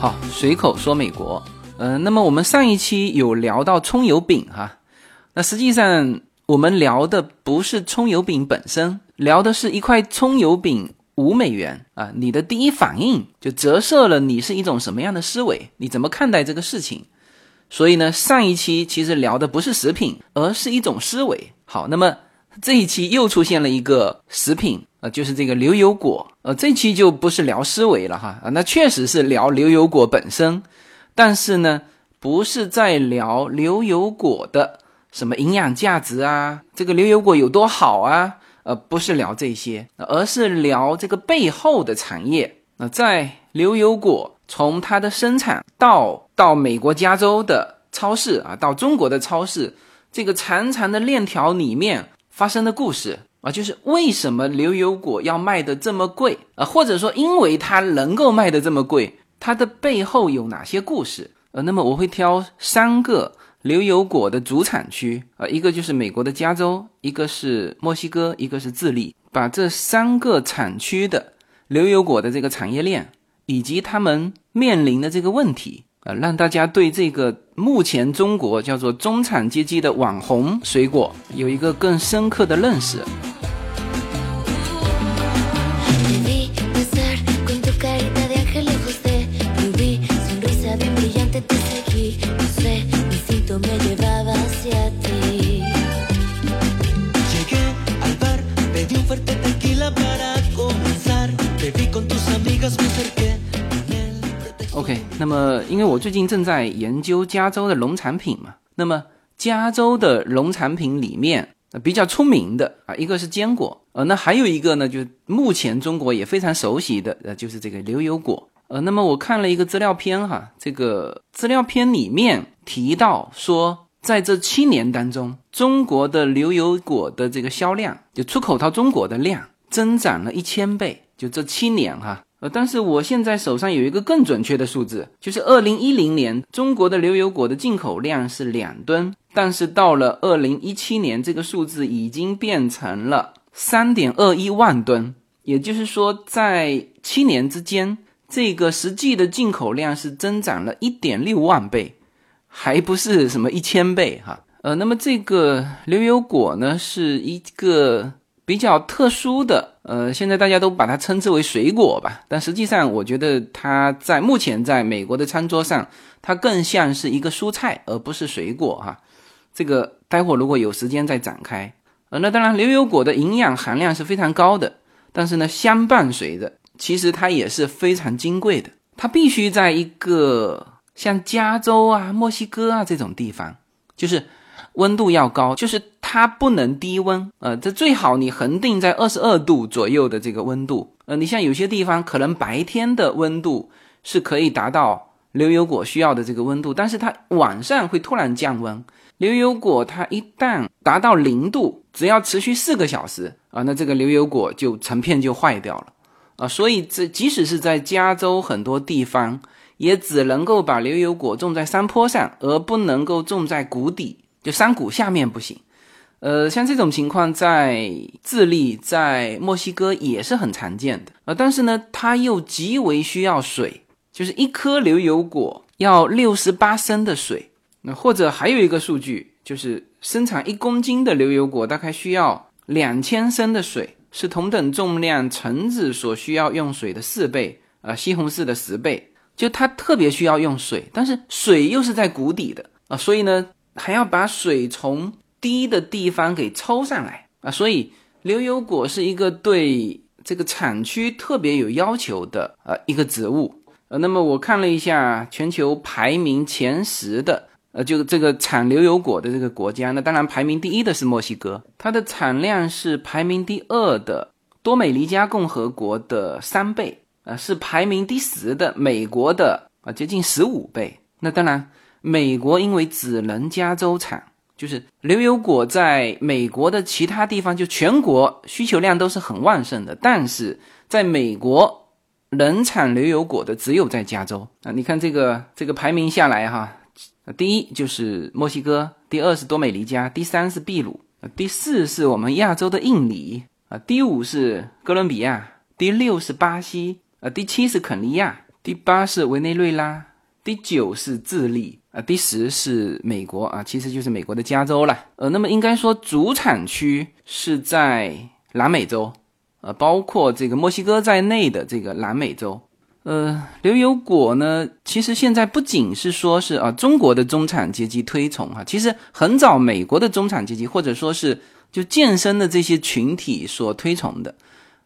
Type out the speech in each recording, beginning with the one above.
好，随口说美国。嗯，那么我们上一期有聊到葱油饼哈，那实际上我们聊的不是葱油饼本身，聊的是一块葱油饼五美元啊，你的第一反应就折射了你是一种什么样的思维，你怎么看待这个事情。所以呢，上一期其实聊的不是食品，而是一种思维。好，那么这一期又出现了一个食品啊，就是这个牛油果。呃，这期就不是聊思维了哈啊，那确实是聊牛油果本身，但是呢，不是在聊牛油果的什么营养价值啊，这个牛油果有多好啊，呃，不是聊这些，而是聊这个背后的产业。那在牛油果。从它的生产到到美国加州的超市啊，到中国的超市，这个长长的链条里面发生的故事啊，就是为什么牛油果要卖的这么贵啊，或者说因为它能够卖的这么贵，它的背后有哪些故事？呃，那么我会挑三个牛油果的主产区啊，一个就是美国的加州，一个是墨西哥，一个是智利，把这三个产区的牛油果的这个产业链。以及他们面临的这个问题让大家对这个目前中国叫做中产阶级的网红水果有一个更深刻的认识。那么因为我最近正在研究加州的农产品嘛，那么加州的农产品里面比较出名的啊，一个是坚果，呃，那还有一个呢，就目前中国也非常熟悉的，呃，就是这个牛油果，呃，那么我看了一个资料片哈，这个资料片里面提到说，在这七年当中，中国的牛油果的这个销量，就出口到中国的量增长了一千倍，就这七年哈。呃，但是我现在手上有一个更准确的数字，就是二零一零年中国的牛油果的进口量是两吨，但是到了二零一七年，这个数字已经变成了三点二一万吨，也就是说，在七年之间，这个实际的进口量是增长了一点六万倍，还不是什么一千倍哈。呃，那么这个牛油果呢，是一个。比较特殊的，呃，现在大家都把它称之为水果吧，但实际上，我觉得它在目前在美国的餐桌上，它更像是一个蔬菜，而不是水果哈。这个待会儿如果有时间再展开。呃，那当然，牛油果的营养含量是非常高的，但是呢，相伴随的，其实它也是非常金贵的，它必须在一个像加州啊、墨西哥啊这种地方，就是。温度要高，就是它不能低温，呃，这最好你恒定在二十二度左右的这个温度，呃，你像有些地方可能白天的温度是可以达到牛油果需要的这个温度，但是它晚上会突然降温。牛油果它一旦达到零度，只要持续四个小时啊，那这个牛油果就成片就坏掉了啊，所以这即使是在加州很多地方，也只能够把牛油果种在山坡上，而不能够种在谷底。就山谷下面不行，呃，像这种情况在智利、在墨西哥也是很常见的呃，但是呢，它又极为需要水，就是一颗牛油果要六十八升的水。那或者还有一个数据，就是生产一公斤的牛油果大概需要两千升的水，是同等重量橙子所需要用水的四倍，啊，西红柿的十倍。就它特别需要用水，但是水又是在谷底的啊，所以呢。还要把水从低的地方给抽上来啊，所以牛油果是一个对这个产区特别有要求的呃一个植物呃。那么我看了一下全球排名前十的呃，就这个产牛油果的这个国家，那当然排名第一的是墨西哥，它的产量是排名第二的多美尼加共和国的三倍啊，是排名第十的美国的啊接近十五倍。那当然。美国因为只能加州产，就是牛油果在美国的其他地方，就全国需求量都是很旺盛的，但是在美国能产牛油果的只有在加州啊！你看这个这个排名下来哈，第一就是墨西哥，第二是多美尼加，第三是秘鲁，第四是我们亚洲的印尼啊，第五是哥伦比亚，第六是巴西啊，第七是肯尼亚。第八是委内瑞拉，第九是智利第十是美国啊，其实就是美国的加州了。呃，那么应该说主产区是在南美洲，呃，包括这个墨西哥在内的这个南美洲。呃，牛油果呢，其实现在不仅是说是啊中国的中产阶级推崇哈，其实很早美国的中产阶级或者说是就健身的这些群体所推崇的，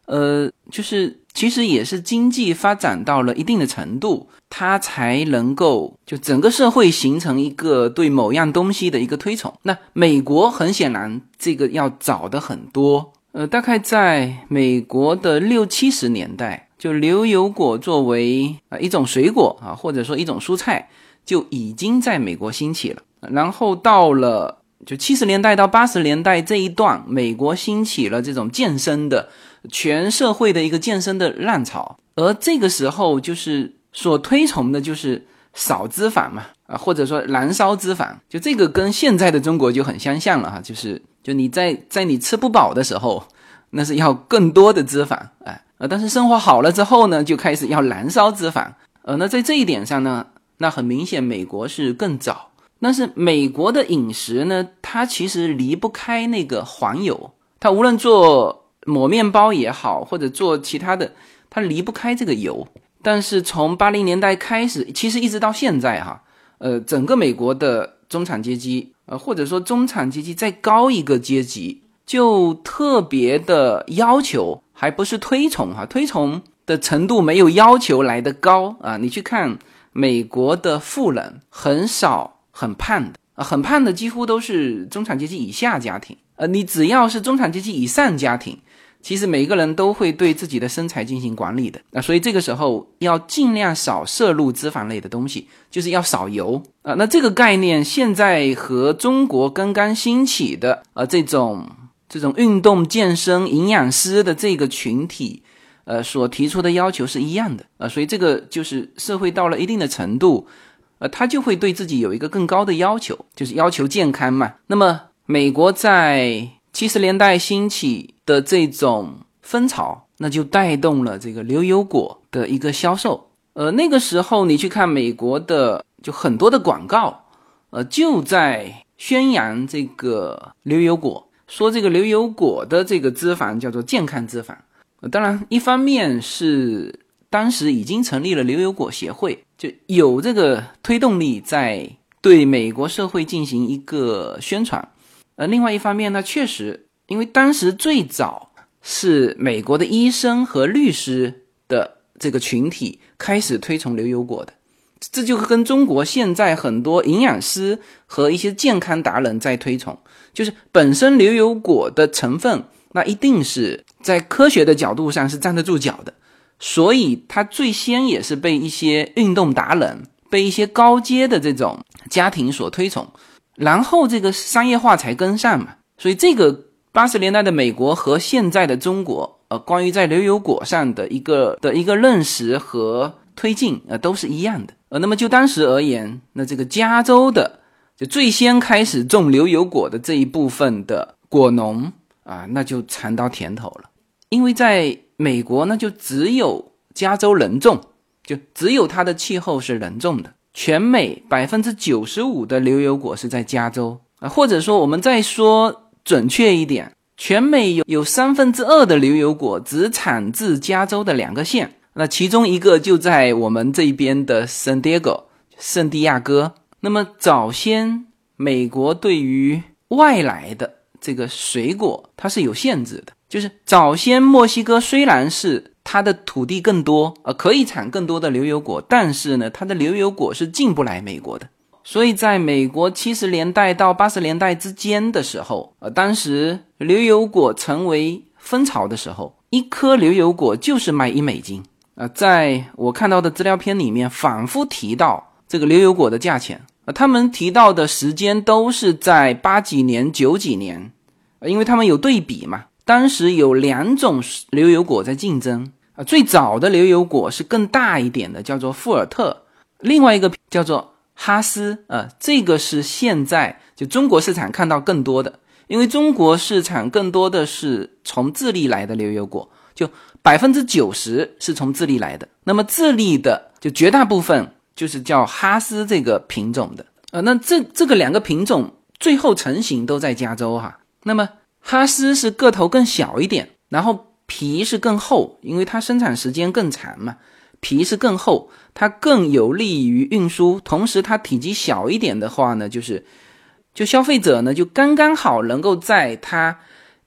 呃，就是其实也是经济发展到了一定的程度，它才能够就整个社会形成一个对某样东西的一个推崇。那美国很显然这个要早的很多，呃，大概在美国的六七十年代。就牛油果作为啊一种水果啊，或者说一种蔬菜，就已经在美国兴起了。然后到了就七十年代到八十年代这一段，美国兴起了这种健身的全社会的一个健身的浪潮。而这个时候，就是所推崇的就是少脂肪嘛啊，或者说燃烧脂肪。就这个跟现在的中国就很相像了哈，就是就你在在你吃不饱的时候，那是要更多的脂肪哎。呃，但是生活好了之后呢，就开始要燃烧脂肪。呃，那在这一点上呢，那很明显美国是更早。但是美国的饮食呢，它其实离不开那个黄油。它无论做抹面包也好，或者做其他的，它离不开这个油。但是从八零年代开始，其实一直到现在哈，呃，整个美国的中产阶级，呃，或者说中产阶级再高一个阶级，就特别的要求。还不是推崇哈，推崇的程度没有要求来的高啊！你去看美国的富人，很少很胖的啊，很胖的几乎都是中产阶级以下家庭。呃，你只要是中产阶级以上家庭，其实每个人都会对自己的身材进行管理的。那所以这个时候要尽量少摄入脂肪类的东西，就是要少油啊。那这个概念现在和中国刚刚兴起的呃这种。这种运动健身营养师的这个群体，呃，所提出的要求是一样的啊，所以这个就是社会到了一定的程度，呃，他就会对自己有一个更高的要求，就是要求健康嘛。那么，美国在七十年代兴起的这种风潮，那就带动了这个牛油果的一个销售。呃，那个时候你去看美国的，就很多的广告，呃，就在宣扬这个牛油果。说这个牛油果的这个脂肪叫做健康脂肪，当然一方面是当时已经成立了牛油果协会，就有这个推动力在对美国社会进行一个宣传，呃，另外一方面呢，确实因为当时最早是美国的医生和律师的这个群体开始推崇牛油果的。这就跟中国现在很多营养师和一些健康达人在推崇，就是本身牛油果的成分，那一定是在科学的角度上是站得住脚的，所以它最先也是被一些运动达人、被一些高阶的这种家庭所推崇，然后这个商业化才跟上嘛。所以这个八十年代的美国和现在的中国，呃，关于在牛油果上的一个的一个认识和推进，呃，都是一样的。呃，那么就当时而言，那这个加州的就最先开始种牛油果的这一部分的果农啊，那就尝到甜头了。因为在美国呢，就只有加州能种，就只有它的气候是能种的。全美百分之九十五的牛油果是在加州啊，或者说我们再说准确一点，全美有有三分之二的牛油果只产自加州的两个县。那其中一个就在我们这边的圣地亚哥，圣地亚哥。那么早先美国对于外来的这个水果，它是有限制的。就是早先墨西哥虽然是它的土地更多，呃，可以产更多的牛油果，但是呢，它的牛油果是进不来美国的。所以在美国七十年代到八十年代之间的时候，呃，当时牛油果成为风潮的时候，一颗牛油果就是卖一美金。啊，在我看到的资料片里面，反复提到这个牛油果的价钱啊，他们提到的时间都是在八几年、九几年，因为他们有对比嘛。当时有两种牛油果在竞争啊，最早的牛油果是更大一点的，叫做富尔特，另外一个叫做哈斯啊，这个是现在就中国市场看到更多的，因为中国市场更多的是从智利来的牛油果。就百分之九十是从智利来的。那么智利的就绝大部分就是叫哈斯这个品种的。呃，那这这个两个品种最后成型都在加州哈。那么哈斯是个头更小一点，然后皮是更厚，因为它生产时间更长嘛，皮是更厚，它更有利于运输。同时，它体积小一点的话呢，就是就消费者呢就刚刚好能够在它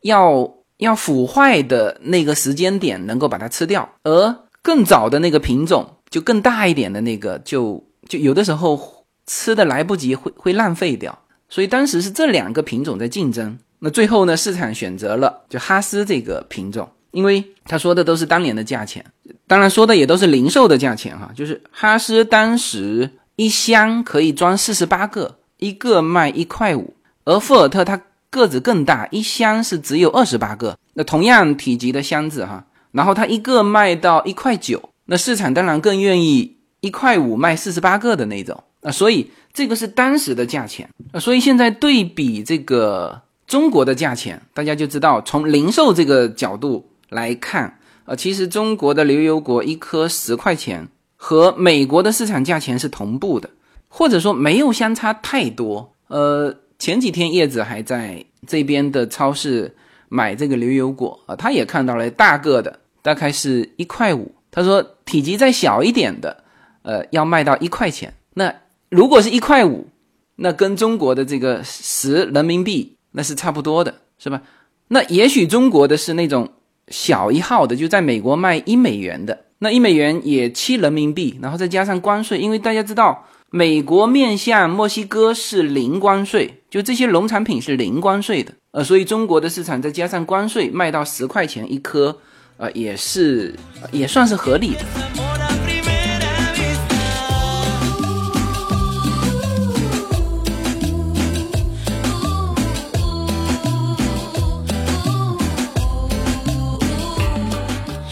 要要腐坏的那个时间点能够把它吃掉，而更早的那个品种就更大一点的那个就就有的时候。吃的来不及，会会浪费掉，所以当时是这两个品种在竞争。那最后呢，市场选择了就哈斯这个品种，因为他说的都是当年的价钱，当然说的也都是零售的价钱哈。就是哈斯当时一箱可以装四十八个，一个卖一块五，而富尔特它个子更大，一箱是只有二十八个。那同样体积的箱子哈，然后它一个卖到一块九，那市场当然更愿意一块五卖四十八个的那种。啊，所以这个是当时的价钱啊，所以现在对比这个中国的价钱，大家就知道从零售这个角度来看啊，其实中国的牛油果一颗十块钱和美国的市场价钱是同步的，或者说没有相差太多。呃，前几天叶子还在这边的超市买这个牛油果啊，他也看到了大个的，大概是一块五，他说体积再小一点的，呃，要卖到一块钱，那。如果是一块五，那跟中国的这个十人民币那是差不多的，是吧？那也许中国的是那种小一号的，就在美国卖一美元的，那一美元也七人民币，然后再加上关税，因为大家知道，美国面向墨西哥是零关税，就这些农产品是零关税的，呃，所以中国的市场再加上关税，卖到十块钱一颗，呃，也是也算是合理的。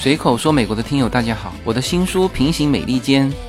随口说美国的听友大家好，我的新书《平行美利坚》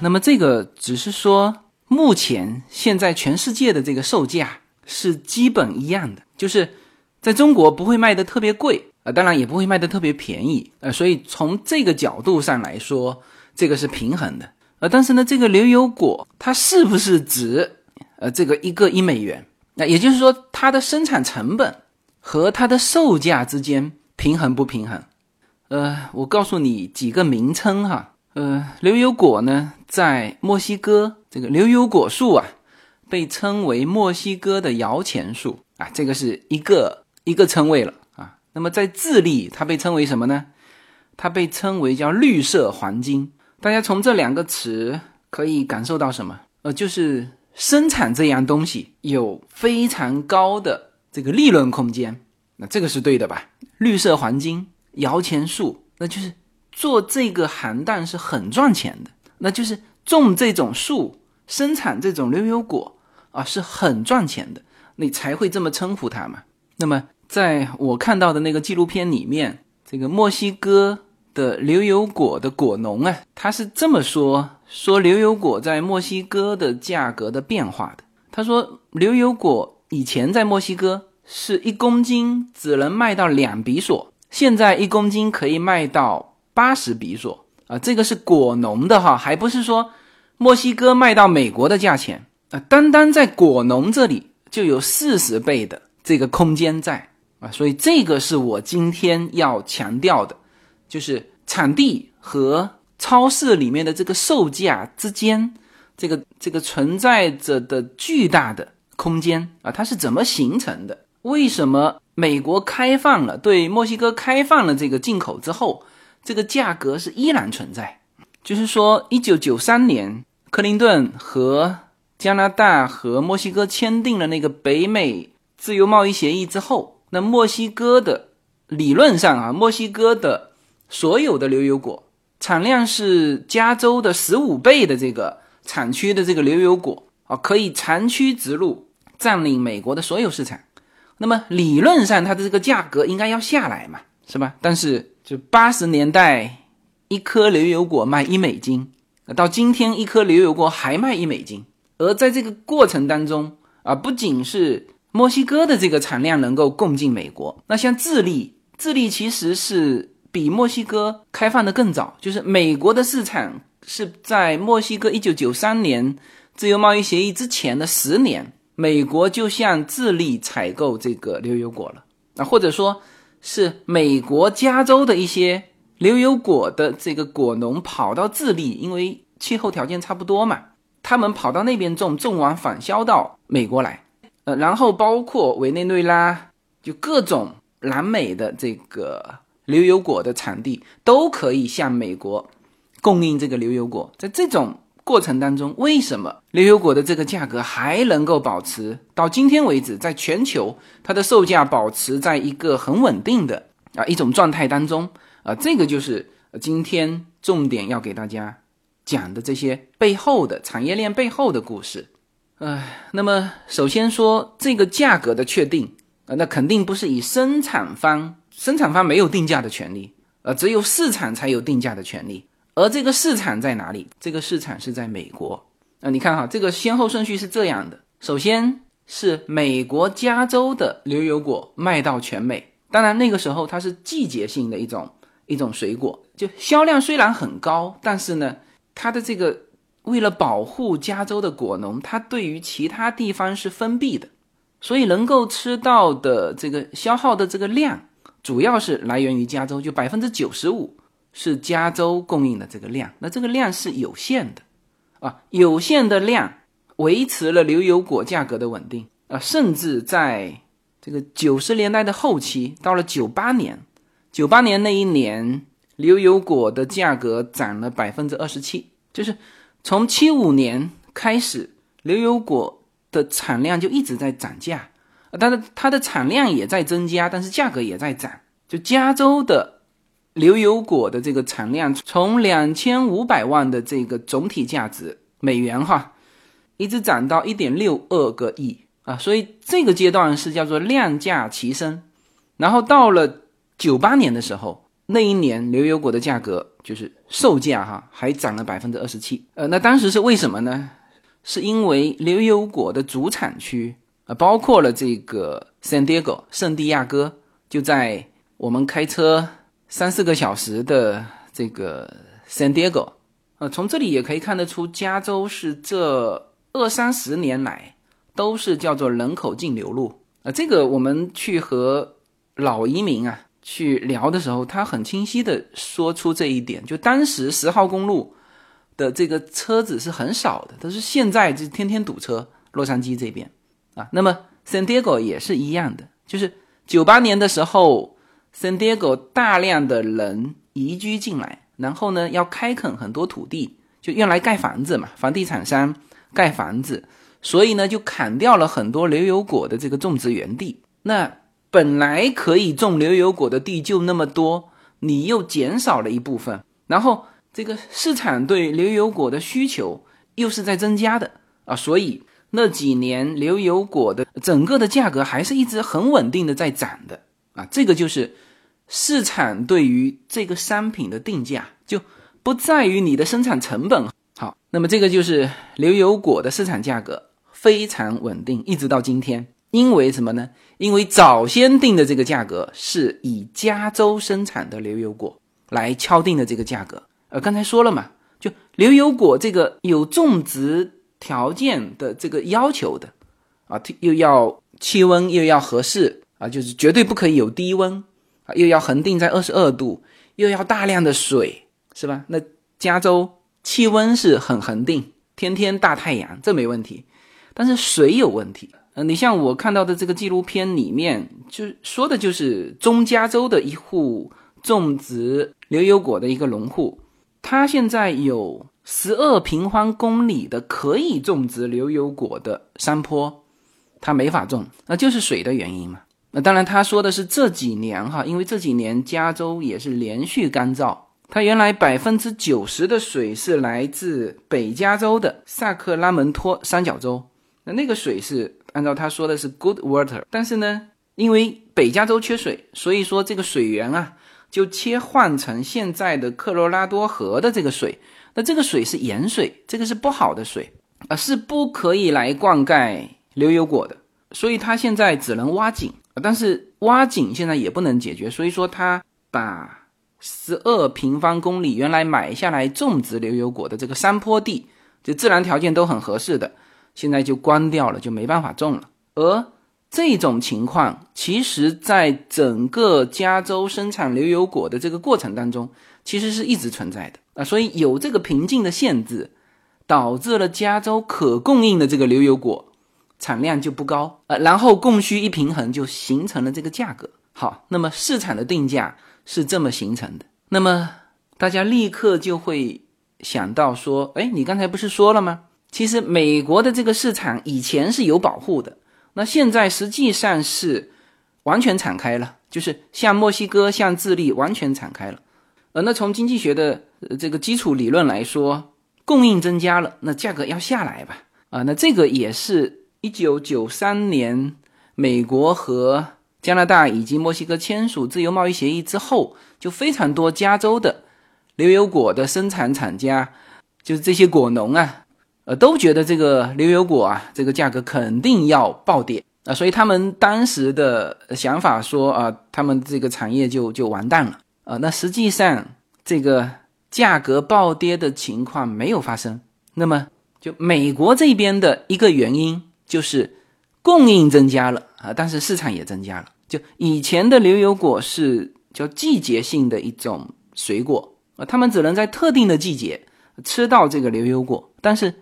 那么这个只是说，目前现在全世界的这个售价。是基本一样的，就是在中国不会卖的特别贵啊，当然也不会卖的特别便宜呃，所以从这个角度上来说，这个是平衡的呃，但是呢，这个牛油果它是不是值呃这个一个一美元？那也就是说，它的生产成本和它的售价之间平衡不平衡？呃，我告诉你几个名称哈，呃，牛油果呢，在墨西哥这个牛油果树啊。被称为墨西哥的摇钱树啊，这个是一个一个称谓了啊。那么在智利，它被称为什么呢？它被称为叫绿色黄金。大家从这两个词可以感受到什么？呃，就是生产这样东西有非常高的这个利润空间。那这个是对的吧？绿色黄金、摇钱树，那就是做这个行当是很赚钱的。那就是种这种树，生产这种牛油果。啊，是很赚钱的，你才会这么称呼它嘛。那么，在我看到的那个纪录片里面，这个墨西哥的牛油果的果农啊，他是这么说：说牛油果在墨西哥的价格的变化的。他说，牛油果以前在墨西哥是一公斤只能卖到两比索，现在一公斤可以卖到八十比索啊。这个是果农的哈，还不是说墨西哥卖到美国的价钱。啊，单单在果农这里就有四十倍的这个空间在啊，所以这个是我今天要强调的，就是产地和超市里面的这个售价之间，这个这个存在着的巨大的空间啊，它是怎么形成的？为什么美国开放了对墨西哥开放了这个进口之后，这个价格是依然存在？就是说，一九九三年，克林顿和加拿大和墨西哥签订了那个北美自由贸易协议之后，那墨西哥的理论上啊，墨西哥的所有的牛油果产量是加州的十五倍的这个产区的这个牛油果啊，可以长驱直入，占领美国的所有市场。那么理论上，它的这个价格应该要下来嘛，是吧？但是就八十年代。一颗牛油果卖一美金，到今天一颗牛油果还卖一美金。而在这个过程当中啊，不仅是墨西哥的这个产量能够供进美国，那像智利，智利其实是比墨西哥开放的更早，就是美国的市场是在墨西哥一九九三年自由贸易协议之前的十年，美国就向智利采购这个牛油果了啊，或者说是美国加州的一些。牛油果的这个果农跑到智利，因为气候条件差不多嘛，他们跑到那边种，种完返销到美国来，呃，然后包括委内瑞拉，就各种南美的这个牛油果的产地都可以向美国供应这个牛油果。在这种过程当中，为什么牛油果的这个价格还能够保持到今天为止，在全球它的售价保持在一个很稳定的啊一种状态当中？啊，这个就是今天重点要给大家讲的这些背后的产业链背后的故事。哎，那么首先说这个价格的确定，啊，那肯定不是以生产方，生产方没有定价的权利，呃，只有市场才有定价的权利。而这个市场在哪里？这个市场是在美国。啊，你看哈，这个先后顺序是这样的：首先是美国加州的牛油果卖到全美，当然那个时候它是季节性的一种。一种水果，就销量虽然很高，但是呢，它的这个为了保护加州的果农，它对于其他地方是封闭的，所以能够吃到的这个消耗的这个量，主要是来源于加州，就百分之九十五是加州供应的这个量，那这个量是有限的，啊，有限的量维持了牛油果价格的稳定，啊，甚至在这个九十年代的后期，到了九八年。九八年那一年，牛油果的价格涨了百分之二十七，就是从七五年开始，牛油果的产量就一直在涨价，但是它的产量也在增加，但是价格也在涨。就加州的牛油果的这个产量，从两千五百万的这个总体价值美元哈，一直涨到一点六二个亿啊，所以这个阶段是叫做量价齐升，然后到了。九八年的时候，那一年牛油果的价格就是售价哈，还涨了百分之二十七。呃，那当时是为什么呢？是因为牛油果的主产区啊，包括了这个 San Diego 圣地亚哥，就在我们开车三四个小时的这个 San Diego。呃，从这里也可以看得出，加州是这二三十年来都是叫做人口净流入啊。这个我们去和老移民啊。去聊的时候，他很清晰的说出这一点，就当时十号公路的这个车子是很少的，但是现在就天天堵车。洛杉矶这边啊，那么 San Diego 也是一样的，就是九八年的时候，San Diego 大量的人移居进来，然后呢要开垦很多土地，就用来盖房子嘛，房地产商盖房子，所以呢就砍掉了很多牛油果的这个种植园地，那。本来可以种牛油果的地就那么多，你又减少了一部分，然后这个市场对牛油果的需求又是在增加的啊，所以那几年牛油果的整个的价格还是一直很稳定的在涨的啊，这个就是市场对于这个商品的定价就不在于你的生产成本好，那么这个就是牛油果的市场价格非常稳定，一直到今天。因为什么呢？因为早先定的这个价格是以加州生产的牛油果来敲定的这个价格。呃，刚才说了嘛，就牛油果这个有种植条件的这个要求的，啊，又要气温又要合适啊，就是绝对不可以有低温啊，又要恒定在二十二度，又要大量的水，是吧？那加州气温是很恒定，天天大太阳，这没问题，但是水有问题。呃，你像我看到的这个纪录片里面，就说的就是中加州的一户种植牛油果的一个农户，他现在有十二平方公里的可以种植牛油果的山坡，它没法种，那就是水的原因嘛。那当然，他说的是这几年哈，因为这几年加州也是连续干燥。它原来百分之九十的水是来自北加州的萨克拉门托三角洲，那那个水是按照他说的是 good water，但是呢，因为北加州缺水，所以说这个水源啊就切换成现在的科罗拉多河的这个水，那这个水是盐水，这个是不好的水啊，是不可以来灌溉牛油果的，所以它现在只能挖井。但是挖井现在也不能解决，所以说他把十二平方公里原来买下来种植牛油果的这个山坡地，就自然条件都很合适的，现在就关掉了，就没办法种了。而这种情况，其实在整个加州生产牛油果的这个过程当中，其实是一直存在的啊。所以有这个瓶颈的限制，导致了加州可供应的这个牛油果。产量就不高，呃，然后供需一平衡，就形成了这个价格。好，那么市场的定价是这么形成的。那么大家立刻就会想到说，哎，你刚才不是说了吗？其实美国的这个市场以前是有保护的，那现在实际上是完全敞开了，就是像墨西哥、像智利完全敞开了。呃，那从经济学的这个基础理论来说，供应增加了，那价格要下来吧？啊，那这个也是。一九九三年，美国和加拿大以及墨西哥签署自由贸易协议之后，就非常多加州的牛油果的生产厂家，就是这些果农啊，呃，都觉得这个牛油果啊，这个价格肯定要暴跌啊，所以他们当时的想法说啊，他们这个产业就就完蛋了啊。那实际上，这个价格暴跌的情况没有发生。那么，就美国这边的一个原因。就是供应增加了啊，但是市场也增加了。就以前的牛油果是叫季节性的一种水果啊，他们只能在特定的季节吃到这个牛油果。但是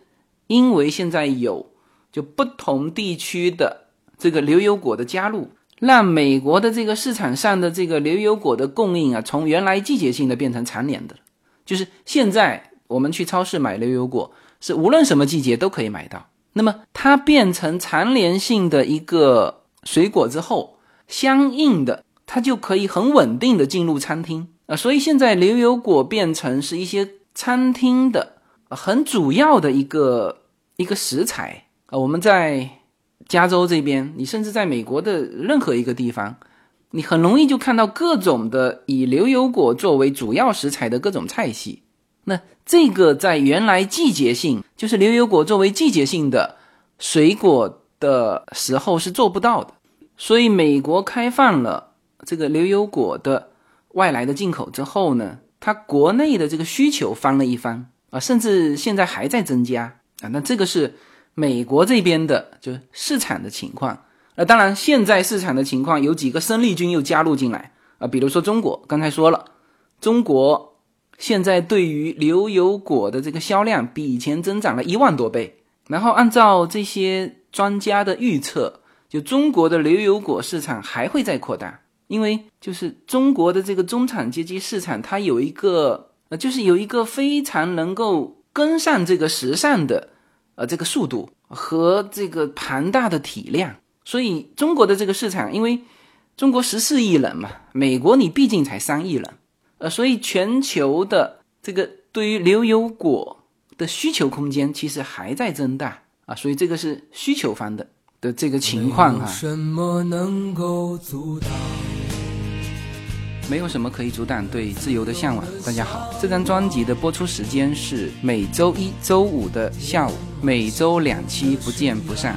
因为现在有就不同地区的这个牛油果的加入，让美国的这个市场上的这个牛油果的供应啊，从原来季节性的变成常年的。就是现在我们去超市买牛油果，是无论什么季节都可以买到。那么它变成常联性的一个水果之后，相应的它就可以很稳定的进入餐厅啊，所以现在牛油果变成是一些餐厅的很主要的一个一个食材啊。我们在加州这边，你甚至在美国的任何一个地方，你很容易就看到各种的以牛油果作为主要食材的各种菜系。那这个在原来季节性，就是牛油果作为季节性的水果的时候是做不到的，所以美国开放了这个牛油果的外来的进口之后呢，它国内的这个需求翻了一番啊，甚至现在还在增加啊。那这个是美国这边的就市场的情况。那当然，现在市场的情况有几个生力军又加入进来啊，比如说中国，刚才说了，中国。现在对于牛油果的这个销量比以前增长了一万多倍，然后按照这些专家的预测，就中国的牛油果市场还会再扩大，因为就是中国的这个中产阶级市场，它有一个呃，就是有一个非常能够跟上这个时尚的呃这个速度和这个庞大的体量，所以中国的这个市场，因为中国十四亿人嘛，美国你毕竟才三亿人。呃，所以全球的这个对于牛油果的需求空间其实还在增大啊，所以这个是需求方的的这个情况哈。没有什么可以阻挡对自由的向往。大家好，这张专辑的播出时间是每周一周五的下午，每周两期，不见不散。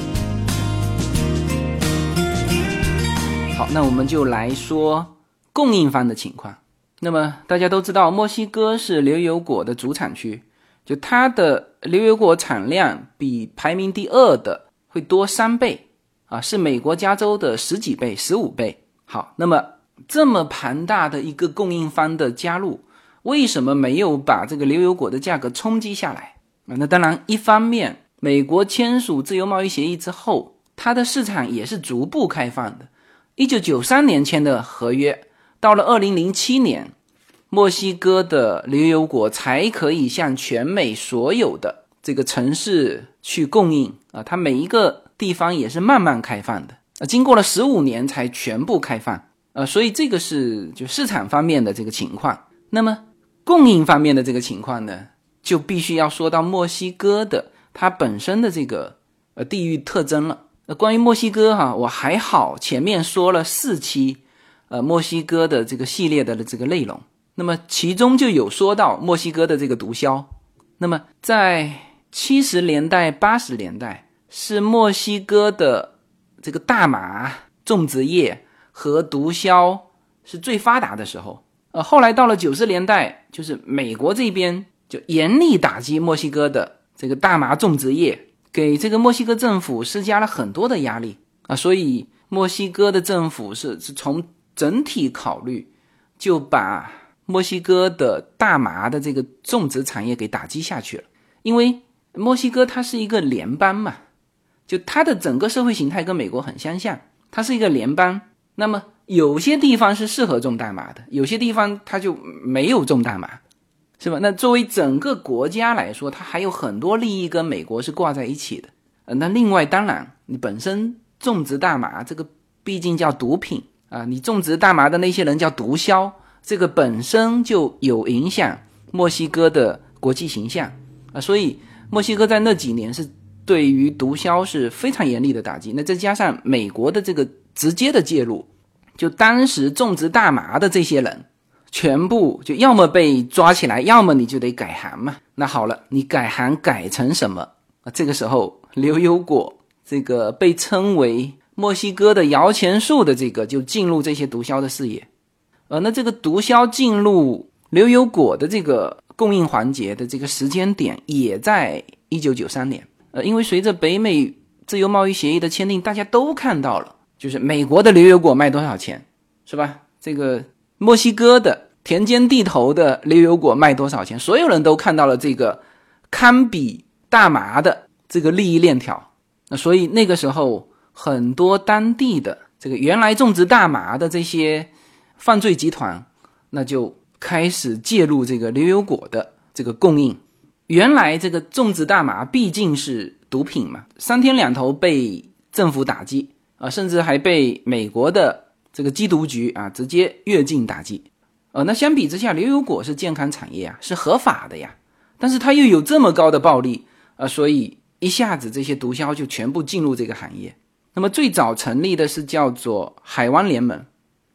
那我们就来说供应方的情况。那么大家都知道，墨西哥是牛油果的主产区。就它的牛油果产量比排名第二的会多三倍啊，是美国加州的十几倍、十五倍。好，那么这么庞大的一个供应方的加入，为什么没有把这个牛油果的价格冲击下来啊？那当然，一方面，美国签署自由贸易协议之后，它的市场也是逐步开放的。一九九三年签的合约，到了二零零七年。墨西哥的牛油果才可以向全美所有的这个城市去供应啊，它每一个地方也是慢慢开放的啊，经过了十五年才全部开放啊，所以这个是就市场方面的这个情况。那么供应方面的这个情况呢，就必须要说到墨西哥的它本身的这个呃地域特征了。那关于墨西哥哈，我还好前面说了四期呃墨西哥的这个系列的这个内容。那么其中就有说到墨西哥的这个毒枭，那么在七十年代、八十年代是墨西哥的这个大麻种植业和毒枭是最发达的时候。呃，后来到了九十年代，就是美国这边就严厉打击墨西哥的这个大麻种植业，给这个墨西哥政府施加了很多的压力啊，所以墨西哥的政府是是从整体考虑就把。墨西哥的大麻的这个种植产业给打击下去了，因为墨西哥它是一个联邦嘛，就它的整个社会形态跟美国很相像，它是一个联邦。那么有些地方是适合种大麻的，有些地方它就没有种大麻，是吧？那作为整个国家来说，它还有很多利益跟美国是挂在一起的。呃，那另外当然，你本身种植大麻这个毕竟叫毒品啊，你种植大麻的那些人叫毒枭。这个本身就有影响墨西哥的国际形象啊，所以墨西哥在那几年是对于毒枭是非常严厉的打击。那再加上美国的这个直接的介入，就当时种植大麻的这些人，全部就要么被抓起来，要么你就得改行嘛。那好了，你改行改成什么啊？这个时候牛油果这个被称为墨西哥的摇钱树的这个就进入这些毒枭的视野。呃，那这个毒枭进入牛油果的这个供应环节的这个时间点，也在一九九三年。呃，因为随着北美自由贸易协议的签订，大家都看到了，就是美国的牛油果卖多少钱，是吧？这个墨西哥的田间地头的牛油果卖多少钱，所有人都看到了这个堪比大麻的这个利益链条。那所以那个时候，很多当地的这个原来种植大麻的这些。犯罪集团那就开始介入这个牛油果的这个供应。原来这个种植大麻毕竟是毒品嘛，三天两头被政府打击啊，甚至还被美国的这个缉毒局啊直接越境打击。呃，那相比之下，牛油果是健康产业啊，是合法的呀，但是它又有这么高的暴利啊，所以一下子这些毒枭就全部进入这个行业。那么最早成立的是叫做海湾联盟。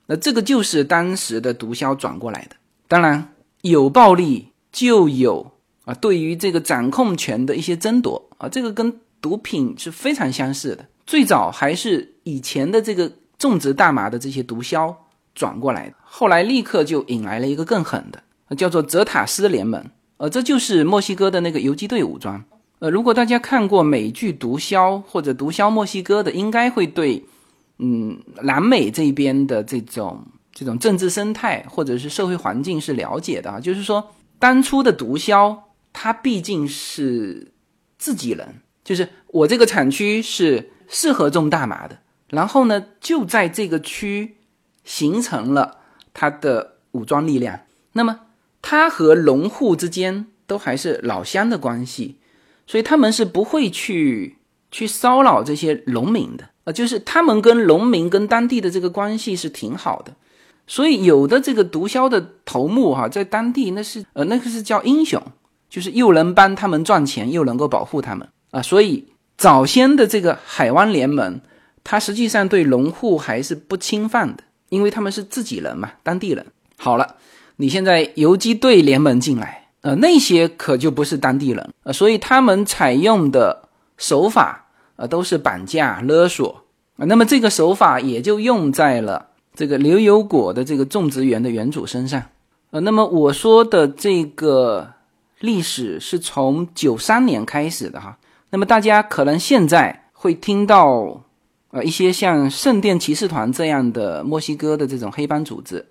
那这个就是当时的毒枭转过来的，当然有暴力就有啊，对于这个掌控权的一些争夺啊，这个跟毒品是非常相似的。最早还是以前的这个种植大麻的这些毒枭转过来的，后来立刻就引来了一个更狠的，叫做泽塔斯联盟，呃，这就是墨西哥的那个游击队武装。呃，如果大家看过美剧《毒枭》或者《毒枭墨西哥》的，应该会对。嗯，南美这边的这种这种政治生态或者是社会环境是了解的啊，就是说当初的毒枭他毕竟是自己人，就是我这个产区是适合种大麻的，然后呢就在这个区形成了他的武装力量，那么他和农户之间都还是老乡的关系，所以他们是不会去去骚扰这些农民的。呃，就是他们跟农民跟当地的这个关系是挺好的，所以有的这个毒枭的头目哈，在当地那是呃那个是叫英雄，就是又能帮他们赚钱，又能够保护他们啊。所以早先的这个海湾联盟，它实际上对农户还是不侵犯的，因为他们是自己人嘛，当地人。好了，你现在游击队联盟进来，呃，那些可就不是当地人呃，所以他们采用的手法呃都是绑架勒索啊。那么这个手法也就用在了这个牛油果的这个种植园的园主身上。呃，那么我说的这个历史是从九三年开始的哈。那么大家可能现在会听到，呃，一些像圣殿骑士团这样的墨西哥的这种黑帮组织，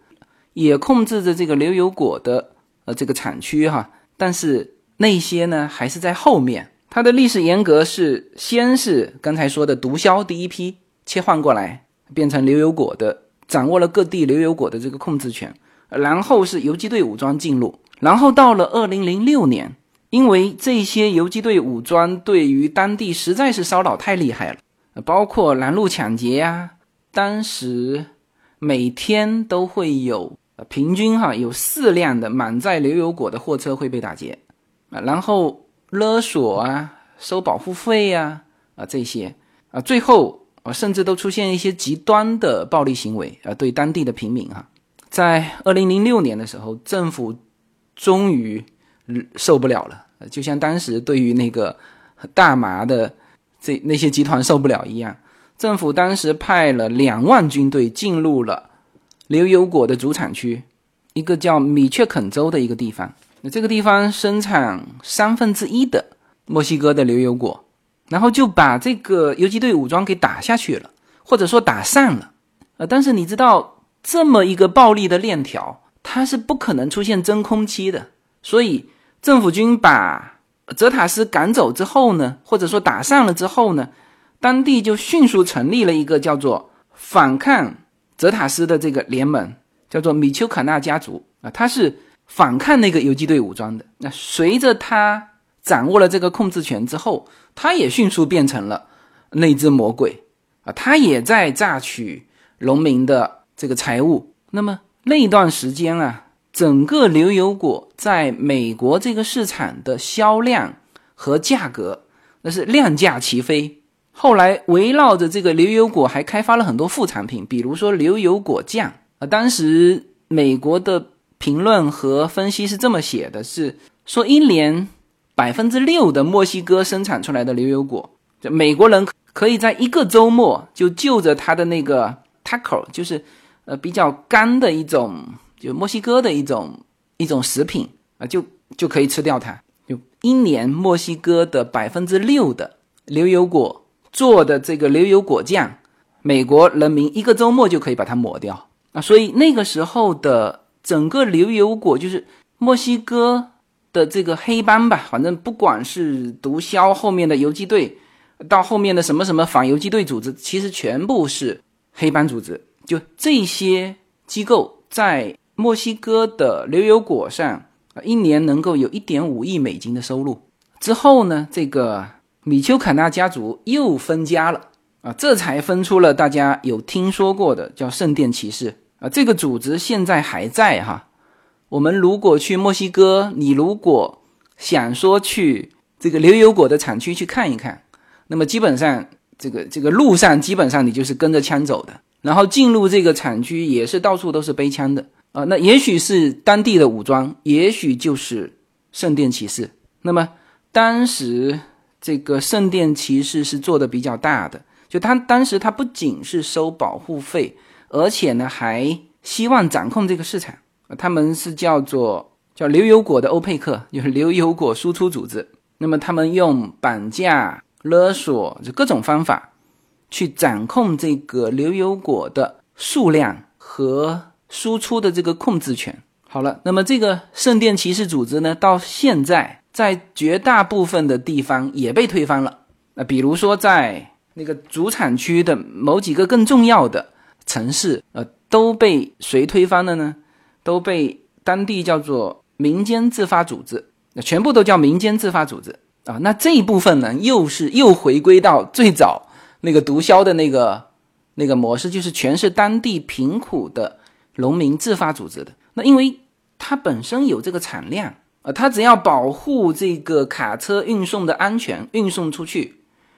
也控制着这个牛油果的呃这个产区哈。但是那些呢，还是在后面。它的历史严格是先是刚才说的毒枭第一批切换过来，变成牛油果的，掌握了各地牛油果的这个控制权。然后是游击队武装进入，然后到了二零零六年，因为这些游击队武装对于当地实在是骚扰太厉害了，包括拦路抢劫呀，当时每天都会有平均哈有四辆的满载牛油果的货车会被打劫啊，然后勒索啊，收保护费呀啊这些啊，最后啊甚至都出现一些极端的暴力行为啊，对当地的平民哈。在二零零六年的时候，政府终于受不了了，就像当时对于那个大麻的这那些集团受不了一样，政府当时派了两万军队进入了牛油果的主产区，一个叫米却肯州的一个地方。那这个地方生产三分之一的墨西哥的牛油果，然后就把这个游击队武装给打下去了，或者说打散了。呃，但是你知道。这么一个暴力的链条，它是不可能出现真空期的。所以政府军把泽塔斯赶走之后呢，或者说打散了之后呢，当地就迅速成立了一个叫做反抗泽塔斯的这个联盟，叫做米丘卡纳家族啊，他是反抗那个游击队武装的。那随着他掌握了这个控制权之后，他也迅速变成了那只魔鬼啊，他也在榨取农民的。这个财物，那么那一段时间啊，整个牛油果在美国这个市场的销量和价格那是量价齐飞。后来围绕着这个牛油果还开发了很多副产品，比如说牛油果酱啊。当时美国的评论和分析是这么写的：是说一年百分之六的墨西哥生产出来的牛油果，美国人可以在一个周末就就着他的那个 taco，就是。呃，比较干的一种，就墨西哥的一种一种食品啊，就就可以吃掉它。就一年墨西哥的百分之六的牛油果做的这个牛油果酱，美国人民一个周末就可以把它抹掉啊。所以那个时候的整个牛油果，就是墨西哥的这个黑帮吧，反正不管是毒枭后面的游击队，到后面的什么什么反游击队组织，其实全部是黑帮组织。就这些机构在墨西哥的牛油果上，一年能够有一点五亿美金的收入。之后呢，这个米丘坎纳家族又分家了啊，这才分出了大家有听说过的叫圣殿骑士啊。这个组织现在还在哈。我们如果去墨西哥，你如果想说去这个牛油果的产区去看一看，那么基本上这个这个路上基本上你就是跟着枪走的。然后进入这个产区也是到处都是背枪的啊，那也许是当地的武装，也许就是圣殿骑士。那么当时这个圣殿骑士是做的比较大的，就他当时他不仅是收保护费，而且呢还希望掌控这个市场。他们是叫做叫牛油果的欧佩克，就是牛油果输出组织。那么他们用绑架、勒索就各种方法。去掌控这个牛油果的数量和输出的这个控制权。好了，那么这个圣殿骑士组织呢，到现在在绝大部分的地方也被推翻了。那比如说在那个主产区的某几个更重要的城市，呃，都被谁推翻了呢？都被当地叫做民间自发组织，那全部都叫民间自发组织啊。那这一部分呢，又是又回归到最早。那个毒枭的那个那个模式，就是全是当地贫苦的农民自发组织的。那因为它本身有这个产量呃，他只要保护这个卡车运送的安全，运送出去，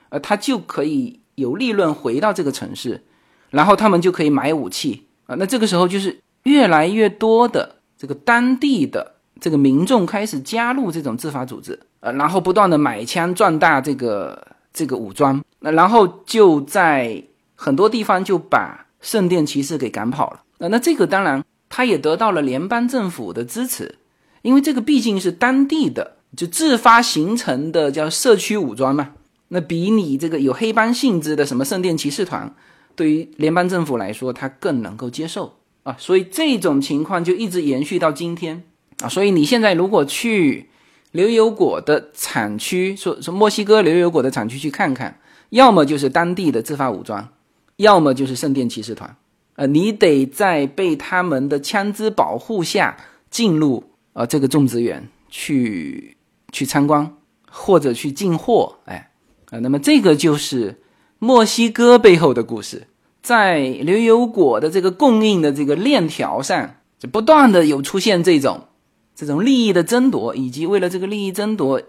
呃，他就可以有利润回到这个城市，然后他们就可以买武器啊。那这个时候就是越来越多的这个当地的这个民众开始加入这种自发组织，呃，然后不断的买枪壮大这个这个武装，那然后就在很多地方就把圣殿骑士给赶跑了。那那这个当然。他也得到了联邦政府的支持，因为这个毕竟是当地的就自发形成的叫社区武装嘛。那比你这个有黑帮性质的什么圣殿骑士团，对于联邦政府来说，他更能够接受啊。所以这种情况就一直延续到今天啊。所以你现在如果去牛油果的产区，说说墨西哥牛油果的产区去看看，要么就是当地的自发武装，要么就是圣殿骑士团。呃，你得在被他们的枪支保护下进入呃这个种植园去去参观或者去进货，哎，啊，那么这个就是墨西哥背后的故事，在牛油果的这个供应的这个链条上，就不断的有出现这种这种利益的争夺，以及为了这个利益争夺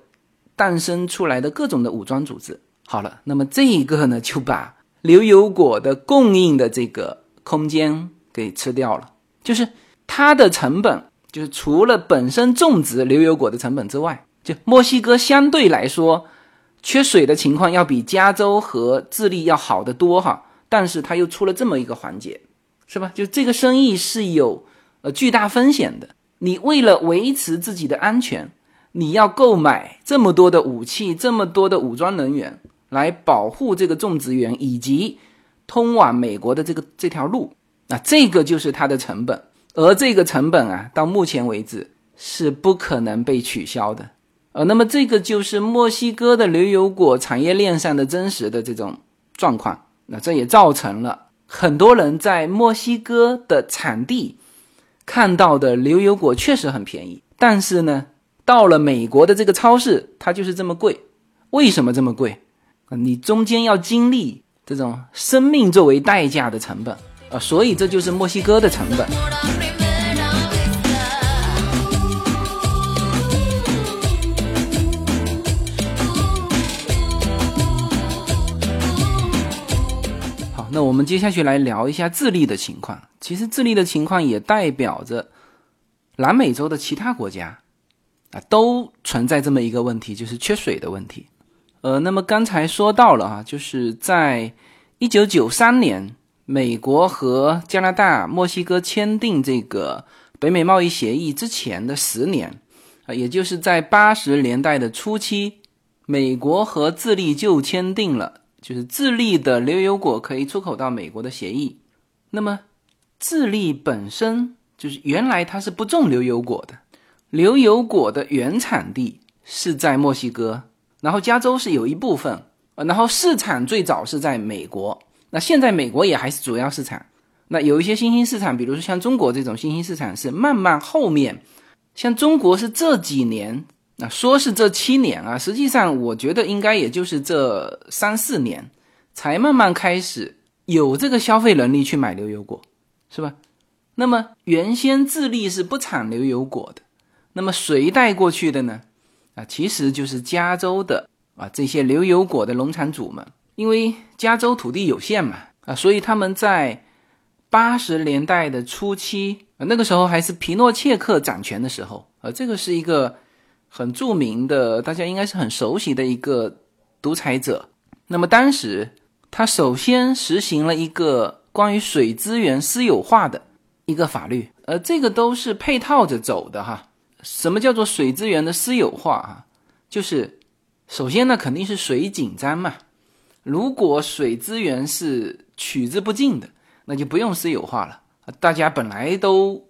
诞生出来的各种的武装组织。好了，那么这一个呢，就把牛油果的供应的这个。空间给吃掉了，就是它的成本，就是除了本身种植牛油果的成本之外，就墨西哥相对来说缺水的情况要比加州和智利要好得多哈，但是它又出了这么一个环节，是吧？就这个生意是有呃巨大风险的，你为了维持自己的安全，你要购买这么多的武器，这么多的武装人员来保护这个种植园以及。通往美国的这个这条路，那这个就是它的成本，而这个成本啊，到目前为止是不可能被取消的。呃，那么这个就是墨西哥的牛油果产业链上的真实的这种状况。那这也造成了很多人在墨西哥的产地看到的牛油果确实很便宜，但是呢，到了美国的这个超市，它就是这么贵。为什么这么贵？你中间要经历。这种生命作为代价的成本啊，所以这就是墨西哥的成本。好，那我们接下去来聊一下智利的情况。其实智利的情况也代表着南美洲的其他国家啊，都存在这么一个问题，就是缺水的问题。呃，那么刚才说到了啊，就是在一九九三年，美国和加拿大、墨西哥签订这个北美贸易协议之前的十年，啊，也就是在八十年代的初期，美国和智利就签订了，就是智利的牛油果可以出口到美国的协议。那么，智利本身就是原来它是不种牛油果的，牛油果的原产地是在墨西哥。然后加州是有一部分，呃，然后市场最早是在美国，那现在美国也还是主要市场。那有一些新兴市场，比如说像中国这种新兴市场是慢慢后面，像中国是这几年，那说是这七年啊，实际上我觉得应该也就是这三四年才慢慢开始有这个消费能力去买牛油果，是吧？那么原先智利是不产牛油果的，那么谁带过去的呢？啊，其实就是加州的啊这些牛油果的农场主们，因为加州土地有限嘛，啊，所以他们在八十年代的初期，啊，那个时候还是皮诺切克掌权的时候，啊，这个是一个很著名的，大家应该是很熟悉的一个独裁者。那么当时他首先实行了一个关于水资源私有化的一个法律，呃，这个都是配套着走的哈。什么叫做水资源的私有化啊？就是首先呢，肯定是水紧张嘛。如果水资源是取之不尽的，那就不用私有化了，大家本来都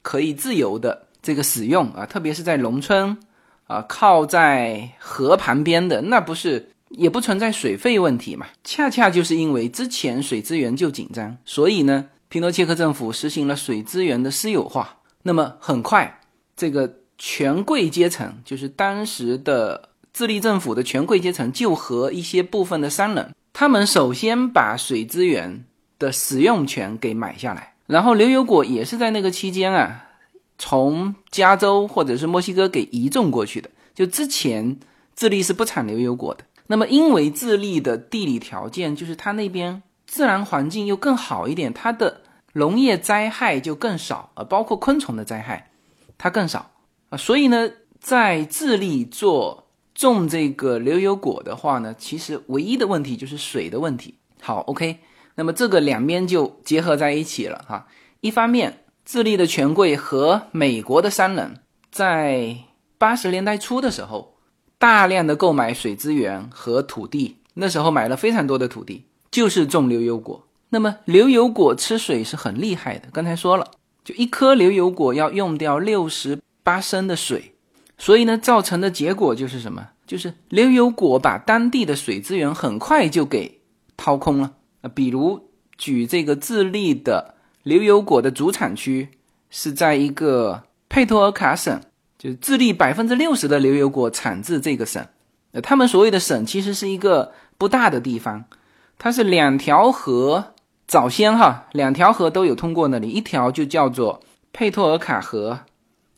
可以自由的这个使用啊。特别是在农村啊，靠在河旁边的，那不是也不存在水费问题嘛？恰恰就是因为之前水资源就紧张，所以呢，皮诺切克政府实行了水资源的私有化。那么很快。这个权贵阶层，就是当时的智利政府的权贵阶层，就和一些部分的商人，他们首先把水资源的使用权给买下来，然后牛油果也是在那个期间啊，从加州或者是墨西哥给移种过去的。就之前智利是不产牛油果的，那么因为智利的地理条件，就是它那边自然环境又更好一点，它的农业灾害就更少啊，包括昆虫的灾害，它更少啊，所以呢，在智利做种这个牛油果的话呢，其实唯一的问题就是水的问题。好，OK，那么这个两边就结合在一起了哈。一方面，智利的权贵和美国的商人，在八十年代初的时候，大量的购买水资源和土地，那时候买了非常多的土地，就是种牛油果。那么牛油果吃水是很厉害的，刚才说了，就一颗牛油果要用掉六十八升的水，所以呢，造成的结果就是什么？就是牛油果把当地的水资源很快就给掏空了啊。比如举这个智利的牛油果的主产区是在一个佩托尔卡省，就是智利百分之六十的牛油果产自这个省。呃，他们所谓的省其实是一个不大的地方，它是两条河。早先哈，两条河都有通过那里，一条就叫做佩托尔卡河，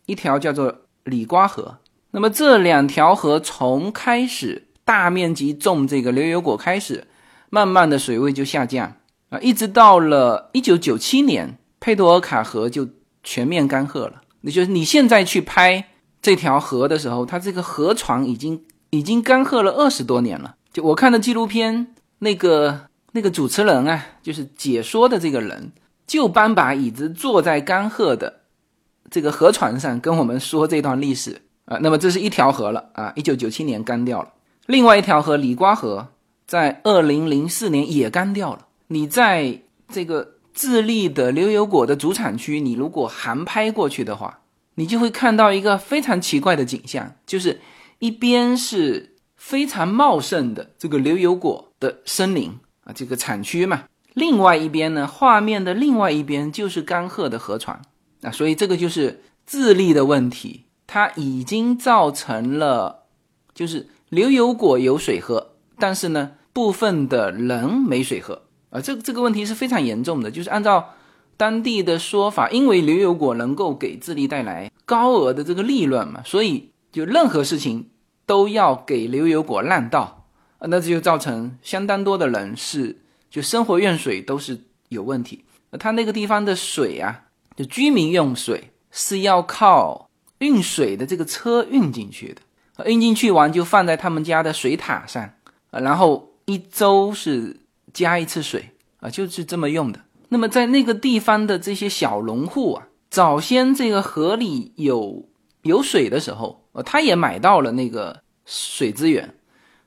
一条叫做里瓜河。那么这两条河从开始大面积种这个牛油果开始，慢慢的水位就下降啊，一直到了一九九七年，佩多尔卡河就全面干涸了。那就是你现在去拍这条河的时候，它这个河床已经已经干涸了二十多年了。就我看的纪录片那个。那个主持人啊，就是解说的这个人，就搬把椅子坐在干涸的这个河船上，跟我们说这段历史啊。那么这是一条河了啊，一九九七年干掉了。另外一条河里瓜河，在二零零四年也干掉了。你在这个智利的牛油果的主产区，你如果航拍过去的话，你就会看到一个非常奇怪的景象，就是一边是非常茂盛的这个牛油果的森林。啊，这个产区嘛，另外一边呢，画面的另外一边就是干涸的河床啊，所以这个就是智利的问题，它已经造成了，就是牛油果有水喝，但是呢，部分的人没水喝啊，这这个问题是非常严重的，就是按照当地的说法，因为牛油果能够给智利带来高额的这个利润嘛，所以就任何事情都要给牛油果让道。那这就造成相当多的人是就生活用水都是有问题。他那个地方的水啊，就居民用水是要靠运水的这个车运进去的，运进去完就放在他们家的水塔上，啊然后一周是加一次水啊，就是这么用的。那么在那个地方的这些小农户啊，早先这个河里有有水的时候，呃，他也买到了那个水资源。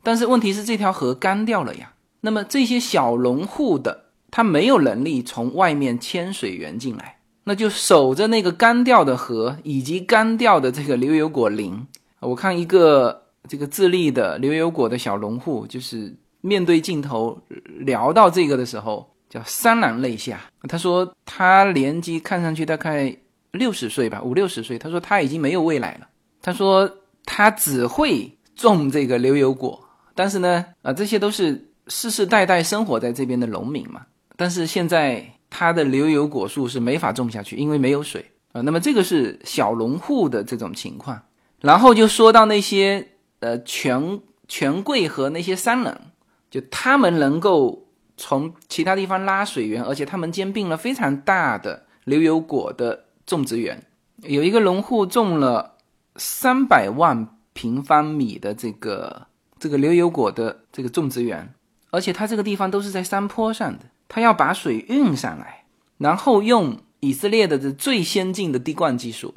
但是问题是这条河干掉了呀，那么这些小农户的他没有能力从外面牵水源进来，那就守着那个干掉的河以及干掉的这个牛油果林。我看一个这个智利的牛油果的小农户，就是面对镜头聊到这个的时候，叫潸然泪下。他说他年纪看上去大概六十岁吧，五六十岁。他说他已经没有未来了。他说他只会种这个牛油果。但是呢，啊，这些都是世世代代生活在这边的农民嘛。但是现在他的牛油果树是没法种下去，因为没有水啊。那么这个是小农户的这种情况。然后就说到那些呃权权贵和那些商人，就他们能够从其他地方拉水源，而且他们兼并了非常大的牛油果的种植园。有一个农户种了三百万平方米的这个。这个牛油果的这个种植园，而且它这个地方都是在山坡上的，它要把水运上来，然后用以色列的这最先进的滴灌技术，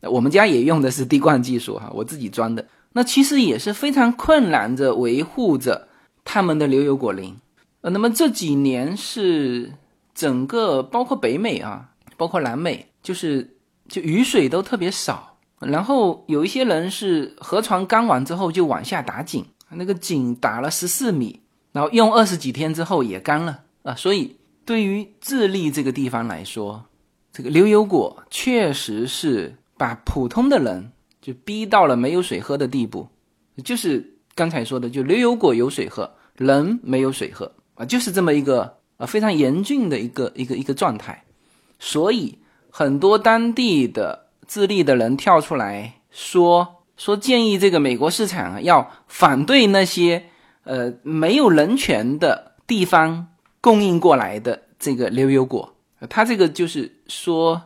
我们家也用的是滴灌技术哈，我自己装的，那其实也是非常困难着维护着他们的牛油果林。呃，那么这几年是整个包括北美啊，包括南美，就是就雨水都特别少，然后有一些人是河床干完之后就往下打井。那个井打了十四米，然后用二十几天之后也干了啊！所以对于智利这个地方来说，这个牛油果确实是把普通的人就逼到了没有水喝的地步。就是刚才说的，就牛油果有水喝，人没有水喝啊，就是这么一个啊非常严峻的一个一个一个状态。所以很多当地的智利的人跳出来说说建议这个美国市场啊要反对那些呃没有人权的地方供应过来的这个牛油果，他这个就是说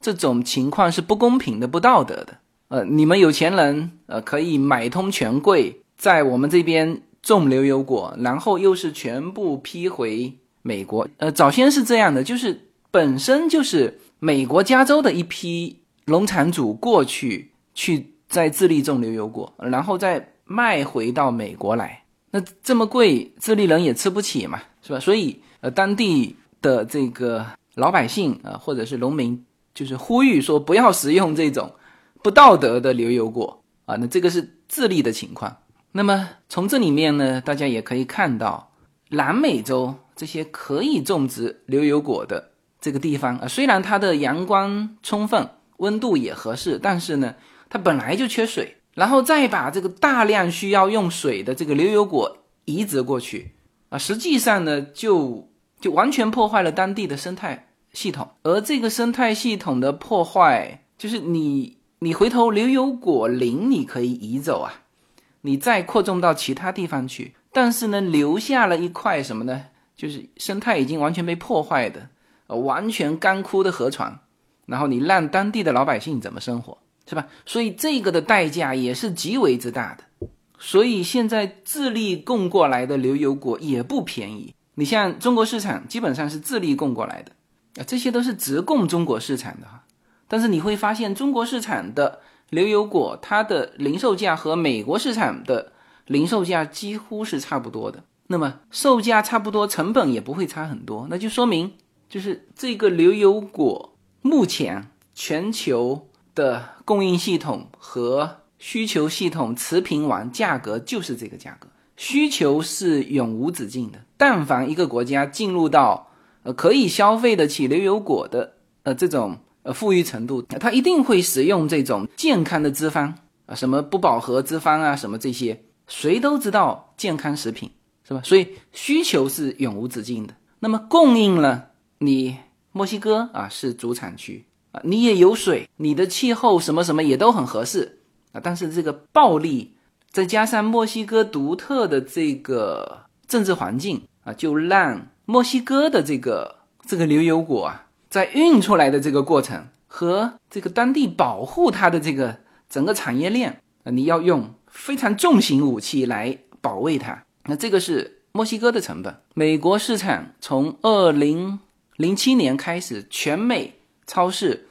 这种情况是不公平的、不道德的。呃，你们有钱人呃可以买通权贵，在我们这边种牛油果，然后又是全部批回美国。呃，早先是这样的，就是本身就是美国加州的一批农产主过去去在智利种牛油果，然后再卖回到美国来。那这么贵，智利人也吃不起嘛，是吧？所以呃，当地的这个老百姓啊，或者是农民，就是呼吁说不要食用这种。不道德的牛油果啊，那这个是智利的情况。那么从这里面呢，大家也可以看到，南美洲这些可以种植牛油果的这个地方啊，虽然它的阳光充分，温度也合适，但是呢，它本来就缺水，然后再把这个大量需要用水的这个牛油果移植过去啊，实际上呢，就就完全破坏了当地的生态系统。而这个生态系统的破坏，就是你。你回头牛油果林你可以移走啊，你再扩种到其他地方去，但是呢，留下了一块什么呢？就是生态已经完全被破坏的，呃，完全干枯的河床，然后你让当地的老百姓怎么生活，是吧？所以这个的代价也是极为之大的。所以现在智利供过来的牛油果也不便宜，你像中国市场基本上是智利供过来的，啊，这些都是直供中国市场的哈。但是你会发现，中国市场的牛油果，它的零售价和美国市场的零售价几乎是差不多的。那么售价差不多，成本也不会差很多，那就说明就是这个牛油果目前全球的供应系统和需求系统持平完，价格就是这个价格。需求是永无止境的，但凡一个国家进入到呃可以消费得起牛油果的呃这种。呃，富裕程度，它一定会使用这种健康的脂肪啊，什么不饱和脂肪啊，什么这些，谁都知道健康食品是吧？所以需求是永无止境的。那么供应呢？你墨西哥啊是主产区啊，你也有水，你的气候什么什么也都很合适啊。但是这个暴力，再加上墨西哥独特的这个政治环境啊，就让墨西哥的这个这个牛油果啊。在运出来的这个过程和这个当地保护它的这个整个产业链啊，你要用非常重型武器来保卫它。那这个是墨西哥的成本。美国市场从二零零七年开始，全美超市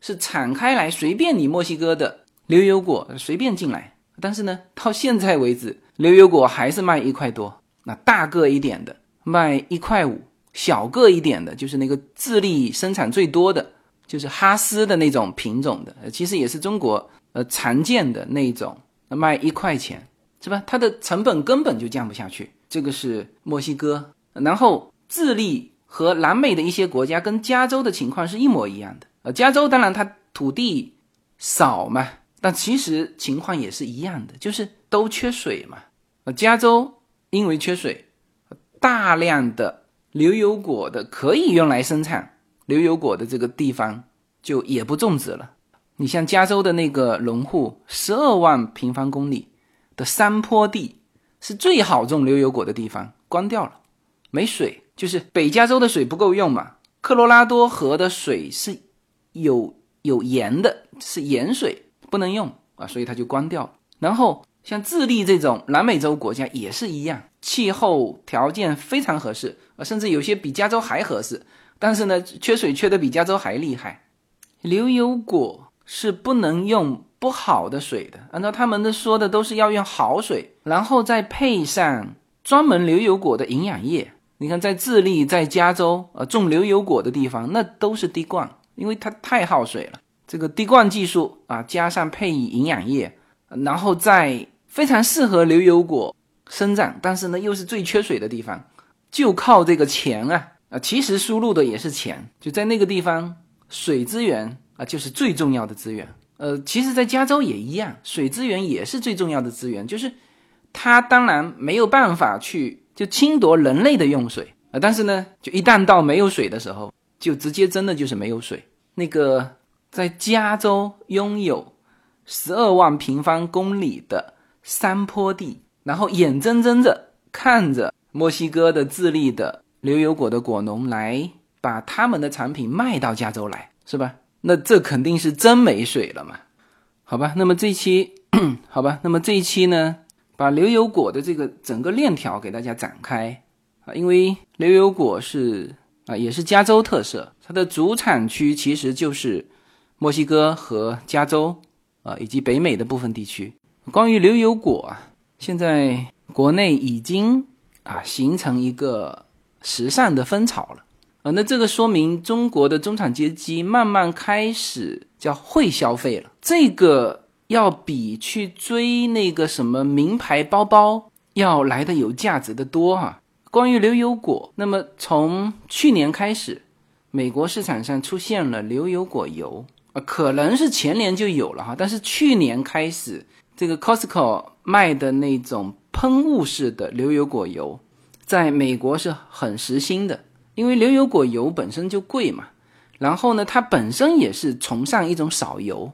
是敞开来，随便你墨西哥的牛油果随便进来。但是呢，到现在为止，牛油果还是卖一块多，那大个一点的卖一块五。小个一点的，就是那个智利生产最多的，就是哈斯的那种品种的，其实也是中国呃常见的那种，卖一块钱，是吧？它的成本根本就降不下去。这个是墨西哥，然后智利和南美的一些国家跟加州的情况是一模一样的。呃，加州当然它土地少嘛，但其实情况也是一样的，就是都缺水嘛。呃，加州因为缺水，大量的。牛油果的可以用来生产牛油果的这个地方就也不种植了。你像加州的那个农户，十二万平方公里的山坡地是最好种牛油果的地方，关掉了，没水，就是北加州的水不够用嘛。科罗拉多河的水是有有盐的，是盐水，不能用啊，所以它就关掉了。然后像智利这种南美洲国家也是一样。气候条件非常合适啊，甚至有些比加州还合适。但是呢，缺水缺的比加州还厉害。牛油果是不能用不好的水的，按照他们的说的，都是要用好水，然后再配上专门牛油果的营养液。你看，在智利、在加州，呃，种牛油果的地方，那都是滴灌，因为它太耗水了。这个滴灌技术啊，加上配以营养液，然后再非常适合牛油果。生长，但是呢，又是最缺水的地方，就靠这个钱啊啊！其实输入的也是钱，就在那个地方，水资源啊就是最重要的资源。呃，其实，在加州也一样，水资源也是最重要的资源。就是它当然没有办法去就侵夺人类的用水啊，但是呢，就一旦到没有水的时候，就直接真的就是没有水。那个在加州拥有十二万平方公里的山坡地，然后眼睁睁着看着墨西哥的智利的牛油果的果农来把他们的产品卖到加州来，是吧？那这肯定是真没水了嘛？好吧，那么这一期，好吧，那么这一期呢，把牛油果的这个整个链条给大家展开啊，因为牛油果是啊，也是加州特色，它的主产区其实就是。墨西哥和加州啊，以及北美的部分地区，关于牛油果啊，现在国内已经啊形成一个时尚的风潮了啊。那这个说明中国的中产阶级慢慢开始叫会消费了。这个要比去追那个什么名牌包包要来的有价值的多哈。关于牛油果，那么从去年开始，美国市场上出现了牛油果油。啊，可能是前年就有了哈，但是去年开始，这个 Costco 卖的那种喷雾式的牛油果油，在美国是很时兴的，因为牛油果油本身就贵嘛。然后呢，它本身也是崇尚一种少油，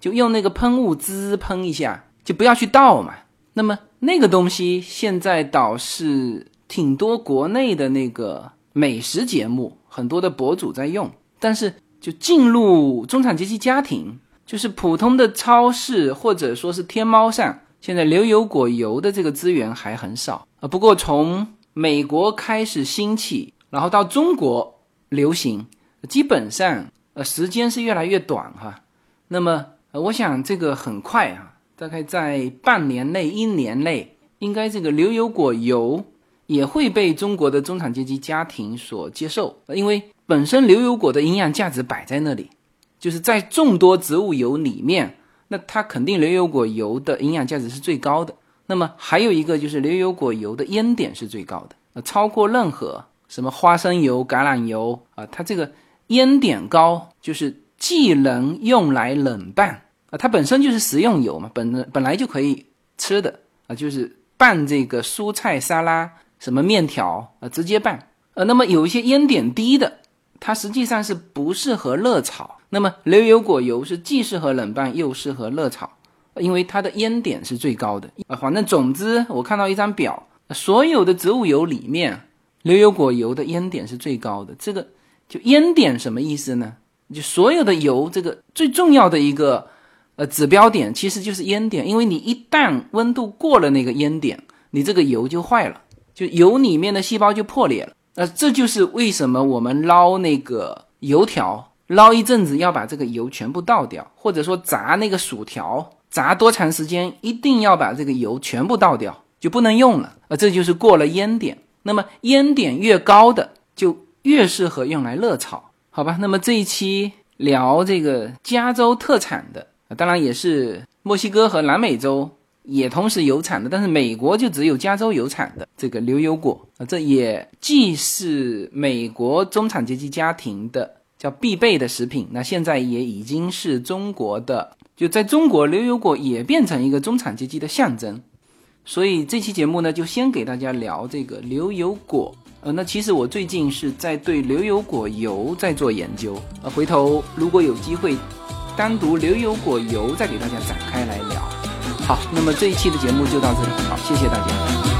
就用那个喷雾滋喷一下，就不要去倒嘛。那么那个东西现在倒是挺多国内的那个美食节目，很多的博主在用，但是。就进入中产阶级家庭，就是普通的超市或者说是天猫上，现在牛油果油的这个资源还很少啊。不过从美国开始兴起，然后到中国流行，基本上呃时间是越来越短哈。那么我想这个很快啊，大概在半年内、一年内，应该这个牛油果油也会被中国的中产阶级家庭所接受，因为。本身牛油果的营养价值摆在那里，就是在众多植物油里面，那它肯定牛油果油的营养价值是最高的。那么还有一个就是牛油果油的烟点是最高的，呃，超过任何什么花生油、橄榄油啊，它这个烟点高，就是既能用来冷拌啊，它本身就是食用油嘛，本本来就可以吃的啊，就是拌这个蔬菜沙拉、什么面条啊，直接拌。呃，那么有一些烟点低的。它实际上是不适合热炒，那么牛油果油是既适合冷拌又适合热炒，因为它的烟点是最高的啊。反正总之，我看到一张表，所有的植物油里面，牛油果油的烟点是最高的。这个就烟点什么意思呢？就所有的油，这个最重要的一个呃指标点其实就是烟点，因为你一旦温度过了那个烟点，你这个油就坏了，就油里面的细胞就破裂了。那这就是为什么我们捞那个油条，捞一阵子要把这个油全部倒掉，或者说炸那个薯条，炸多长时间一定要把这个油全部倒掉，就不能用了。啊，这就是过了烟点。那么烟点越高的，就越适合用来热炒，好吧？那么这一期聊这个加州特产的，当然也是墨西哥和南美洲。也同时有产的，但是美国就只有加州有产的这个牛油果啊，这也既是美国中产阶级家庭的叫必备的食品，那现在也已经是中国的，就在中国牛油果也变成一个中产阶级的象征。所以这期节目呢，就先给大家聊这个牛油果。呃，那其实我最近是在对牛油果油在做研究，呃，回头如果有机会，单独牛油果油再给大家展开来聊。好，那么这一期的节目就到这里。好，谢谢大家。